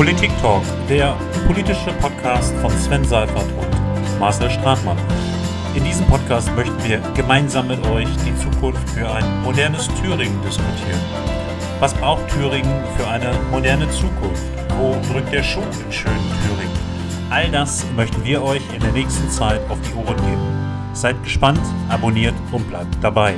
Politik Talk, der politische Podcast von Sven Seifert und Marcel Stratmann. In diesem Podcast möchten wir gemeinsam mit euch die Zukunft für ein modernes Thüringen diskutieren. Was braucht Thüringen für eine moderne Zukunft? Wo drückt der Schuh in schönen Thüringen? All das möchten wir euch in der nächsten Zeit auf die Ohren geben. Seid gespannt, abonniert und bleibt dabei.